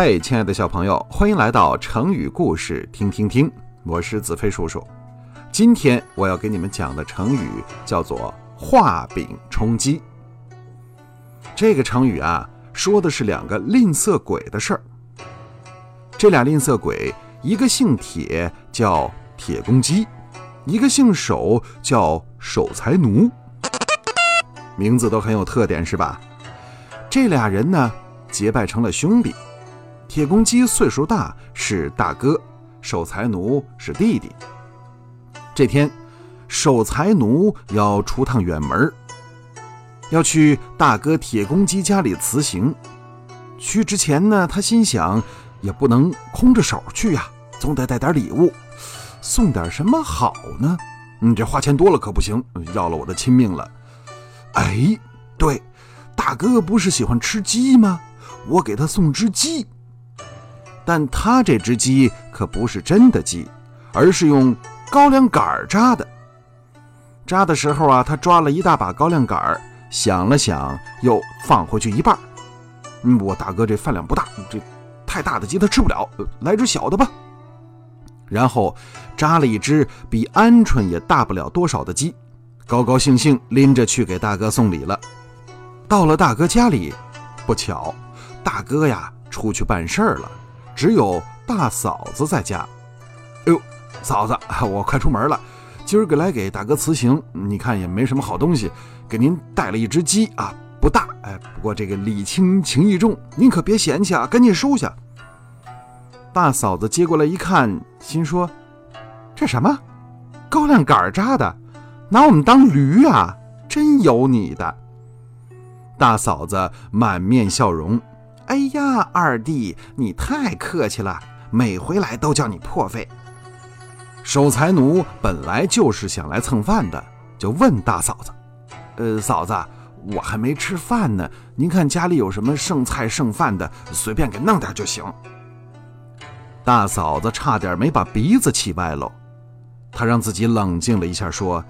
嗨，亲爱的小朋友，欢迎来到成语故事听听听。我是子飞叔叔。今天我要给你们讲的成语叫做“画饼充饥”。这个成语啊，说的是两个吝啬鬼的事儿。这俩吝啬鬼，一个姓铁，叫铁公鸡；一个姓守，叫守财奴。名字都很有特点，是吧？这俩人呢，结拜成了兄弟。铁公鸡岁数大，是大哥；守财奴是弟弟。这天，守财奴要出趟远门，要去大哥铁公鸡家里辞行。去之前呢，他心想，也不能空着手去呀，总得带点礼物。送点什么好呢？你这花钱多了可不行，要了我的亲命了。哎，对，大哥不是喜欢吃鸡吗？我给他送只鸡。但他这只鸡可不是真的鸡，而是用高粱杆扎的。扎的时候啊，他抓了一大把高粱杆，想了想，又放回去一半。嗯，我大哥这饭量不大，这太大的鸡他吃不了，来只小的吧。然后扎了一只比鹌鹑也大不了多少的鸡，高高兴兴拎着去给大哥送礼了。到了大哥家里，不巧，大哥呀出去办事儿了。只有大嫂子在家。哎呦，嫂子，我快出门了，今儿个来给大哥辞行，你看也没什么好东西，给您带了一只鸡啊，不大，哎，不过这个礼轻情意重，您可别嫌弃啊，赶紧收下。大嫂子接过来一看，心说：这什么高粱杆扎的，拿我们当驴啊？真有你的！大嫂子满面笑容。哎呀，二弟，你太客气了，每回来都叫你破费。守财奴本来就是想来蹭饭的，就问大嫂子：“呃，嫂子，我还没吃饭呢，您看家里有什么剩菜剩饭的，随便给弄点就行。”大嫂子差点没把鼻子气歪喽，她让自己冷静了一下，说：“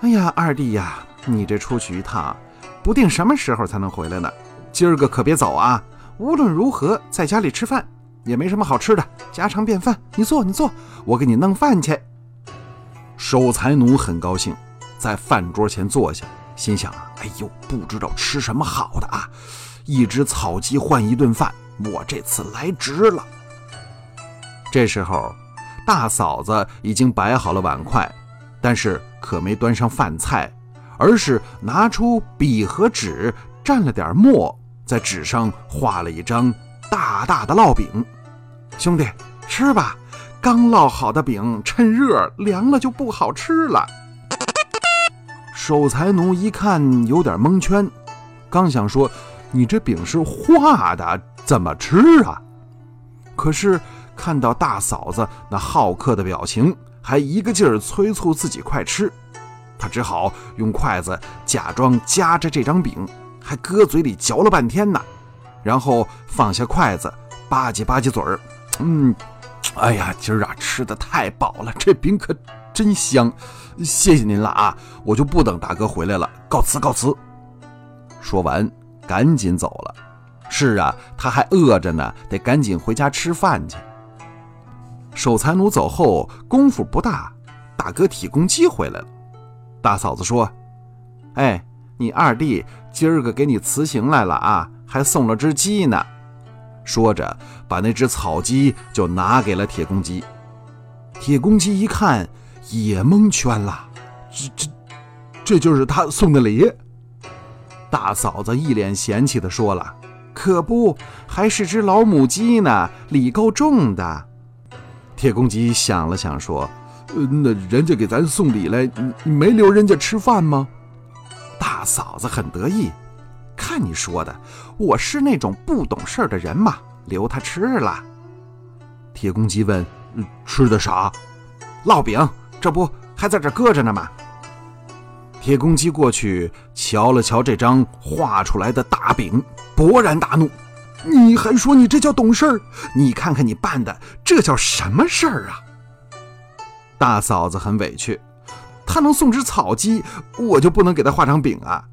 哎呀，二弟呀，你这出去一趟，不定什么时候才能回来呢。”今儿个可别走啊！无论如何，在家里吃饭也没什么好吃的，家常便饭。你坐，你坐，我给你弄饭去。守财奴很高兴，在饭桌前坐下，心想啊：哎呦，不知道吃什么好的啊！一只草鸡换一顿饭，我这次来值了。这时候，大嫂子已经摆好了碗筷，但是可没端上饭菜，而是拿出笔和纸，蘸了点墨。在纸上画了一张大大的烙饼，兄弟吃吧，刚烙好的饼趁热凉了就不好吃了。守财奴一看有点蒙圈，刚想说你这饼是画的，怎么吃啊？可是看到大嫂子那好客的表情，还一个劲儿催促自己快吃，他只好用筷子假装夹着这张饼。还搁嘴里嚼了半天呢，然后放下筷子，吧唧吧唧嘴儿，嗯，哎呀，今儿啊吃的太饱了，这饼可真香，谢谢您了啊，我就不等大哥回来了，告辞告辞。说完，赶紧走了。是啊，他还饿着呢，得赶紧回家吃饭去。守财奴走后，功夫不大，大哥铁公鸡回来了。大嫂子说：“哎。”你二弟今儿个给你辞行来了啊，还送了只鸡呢。说着，把那只草鸡就拿给了铁公鸡。铁公鸡一看，也蒙圈了。这这，这就是他送的礼。大嫂子一脸嫌弃地说了：“可不，还是只老母鸡呢，礼够重的。”铁公鸡想了想说：“呃，那人家给咱送礼来，没留人家吃饭吗？”大嫂子很得意，看你说的，我是那种不懂事儿的人吗，留他吃了。铁公鸡问：“吃的啥？”烙饼，这不还在这搁着呢吗？铁公鸡过去瞧了瞧这张画出来的大饼，勃然大怒：“你还说你这叫懂事儿？你看看你办的，这叫什么事儿啊？”大嫂子很委屈。他能送只草鸡，我就不能给他画张饼啊？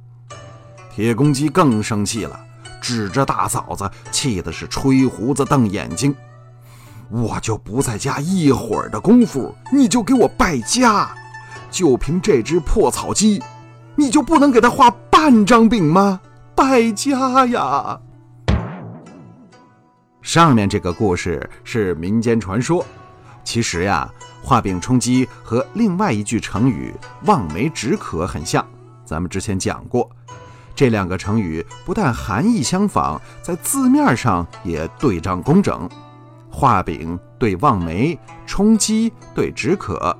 铁公鸡更生气了，指着大嫂子，气的是吹胡子瞪眼睛。我就不在家一会儿的功夫，你就给我败家！就凭这只破草鸡，你就不能给他画半张饼吗？败家呀！上面这个故事是民间传说，其实呀，画饼充饥和另外一句成语“望梅止渴”很像，咱们之前讲过。这两个成语不但含义相仿，在字面上也对仗工整。画饼对望梅，充饥对止渴，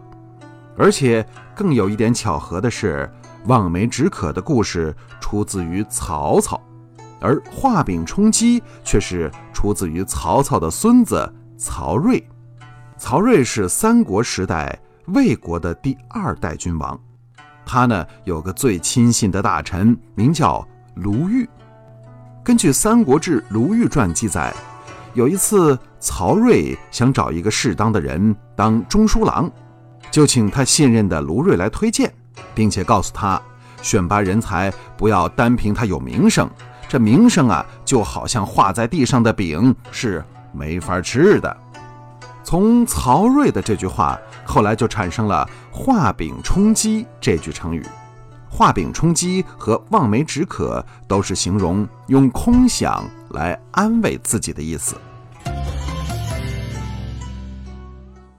而且更有一点巧合的是，望梅止渴的故事出自于曹操，而画饼充饥却是出自于曹操的孙子曹睿。曹睿是三国时代魏国的第二代君王，他呢有个最亲信的大臣，名叫卢玉。根据《三国志·卢玉传》记载。有一次，曹睿想找一个适当的人当中书郎，就请他信任的卢睿来推荐，并且告诉他，选拔人才不要单凭他有名声，这名声啊，就好像画在地上的饼，是没法吃的。从曹睿的这句话，后来就产生了“画饼充饥”这句成语。画饼充饥和望梅止渴都是形容用空想来安慰自己的意思。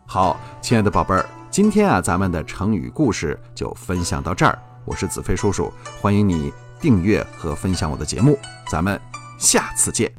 好，亲爱的宝贝儿，今天啊，咱们的成语故事就分享到这儿。我是子飞叔叔，欢迎你订阅和分享我的节目，咱们下次见。